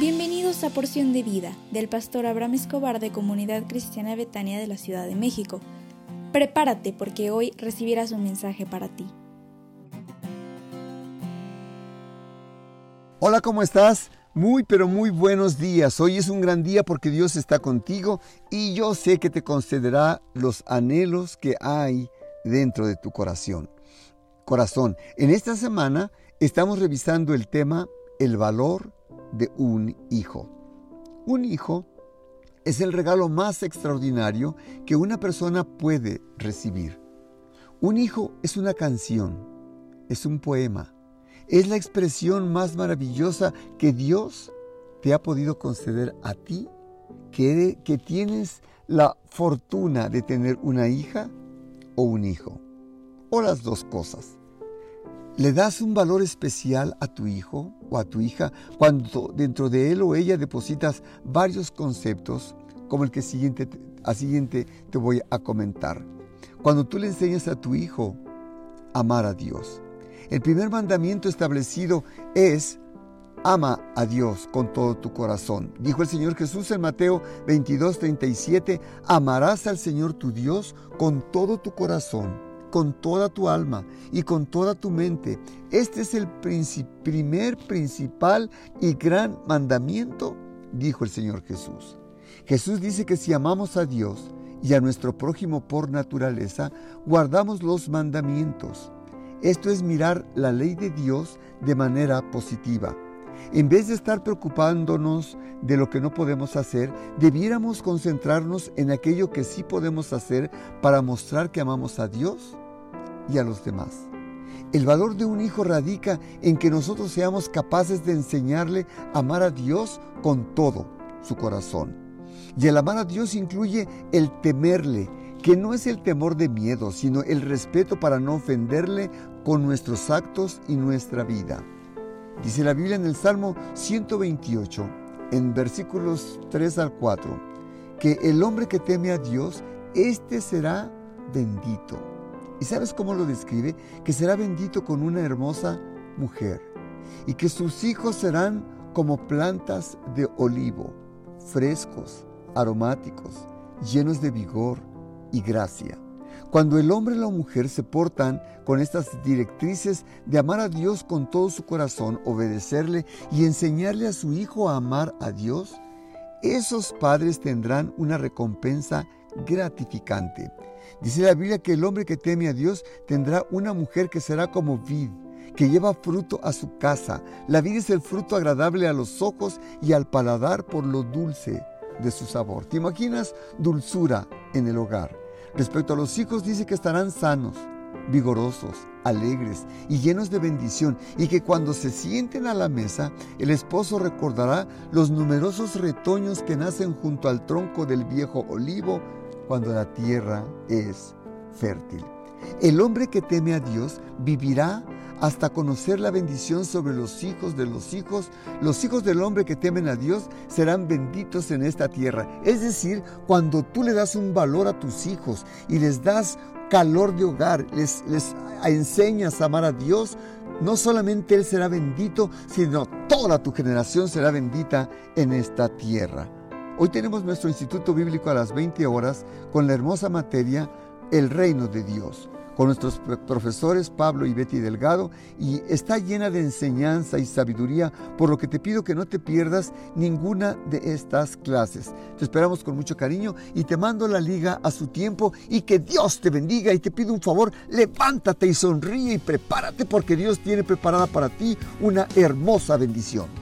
Bienvenidos a Porción de Vida del pastor Abraham Escobar de Comunidad Cristiana Betania de la Ciudad de México. Prepárate porque hoy recibirás un mensaje para ti. Hola, ¿cómo estás? Muy, pero muy buenos días. Hoy es un gran día porque Dios está contigo y yo sé que te concederá los anhelos que hay dentro de tu corazón. Corazón, en esta semana estamos revisando el tema el valor de un hijo. Un hijo es el regalo más extraordinario que una persona puede recibir. Un hijo es una canción, es un poema, es la expresión más maravillosa que Dios te ha podido conceder a ti, que, que tienes la fortuna de tener una hija o un hijo, o las dos cosas. ¿Le das un valor especial a tu hijo o a tu hija cuando dentro de él o ella depositas varios conceptos como el que siguiente, a siguiente te voy a comentar? Cuando tú le enseñas a tu hijo amar a Dios. El primer mandamiento establecido es Ama a Dios con todo tu corazón. Dijo el Señor Jesús en Mateo 22, 37, amarás al Señor tu Dios con todo tu corazón con toda tu alma y con toda tu mente. Este es el primer, principal y gran mandamiento, dijo el Señor Jesús. Jesús dice que si amamos a Dios y a nuestro prójimo por naturaleza, guardamos los mandamientos. Esto es mirar la ley de Dios de manera positiva. En vez de estar preocupándonos de lo que no podemos hacer, debiéramos concentrarnos en aquello que sí podemos hacer para mostrar que amamos a Dios y a los demás. El valor de un hijo radica en que nosotros seamos capaces de enseñarle a amar a Dios con todo su corazón. Y el amar a Dios incluye el temerle, que no es el temor de miedo, sino el respeto para no ofenderle con nuestros actos y nuestra vida. Dice la Biblia en el Salmo 128, en versículos 3 al 4, que el hombre que teme a Dios, éste será bendito. ¿Y sabes cómo lo describe? Que será bendito con una hermosa mujer y que sus hijos serán como plantas de olivo, frescos, aromáticos, llenos de vigor y gracia. Cuando el hombre y la mujer se portan con estas directrices de amar a Dios con todo su corazón, obedecerle y enseñarle a su hijo a amar a Dios, esos padres tendrán una recompensa gratificante. Dice la Biblia que el hombre que teme a Dios tendrá una mujer que será como vid, que lleva fruto a su casa. La vid es el fruto agradable a los ojos y al paladar por lo dulce de su sabor. ¿Te imaginas dulzura en el hogar? Respecto a los hijos dice que estarán sanos, vigorosos, alegres y llenos de bendición, y que cuando se sienten a la mesa, el esposo recordará los numerosos retoños que nacen junto al tronco del viejo olivo cuando la tierra es fértil. El hombre que teme a Dios vivirá hasta conocer la bendición sobre los hijos de los hijos. Los hijos del hombre que temen a Dios serán benditos en esta tierra. Es decir, cuando tú le das un valor a tus hijos y les das calor de hogar, les, enseñas a amar a Dios, no solamente Él será bendito, sino toda tu generación será bendita en esta tierra. Hoy tenemos nuestro Instituto Bíblico a las 20 horas con la hermosa materia El reino de Dios con nuestros profesores Pablo y Betty Delgado y está llena de enseñanza y sabiduría, por lo que te pido que no te pierdas ninguna de estas clases. Te esperamos con mucho cariño y te mando la liga a su tiempo y que Dios te bendiga y te pido un favor, levántate y sonríe y prepárate porque Dios tiene preparada para ti una hermosa bendición.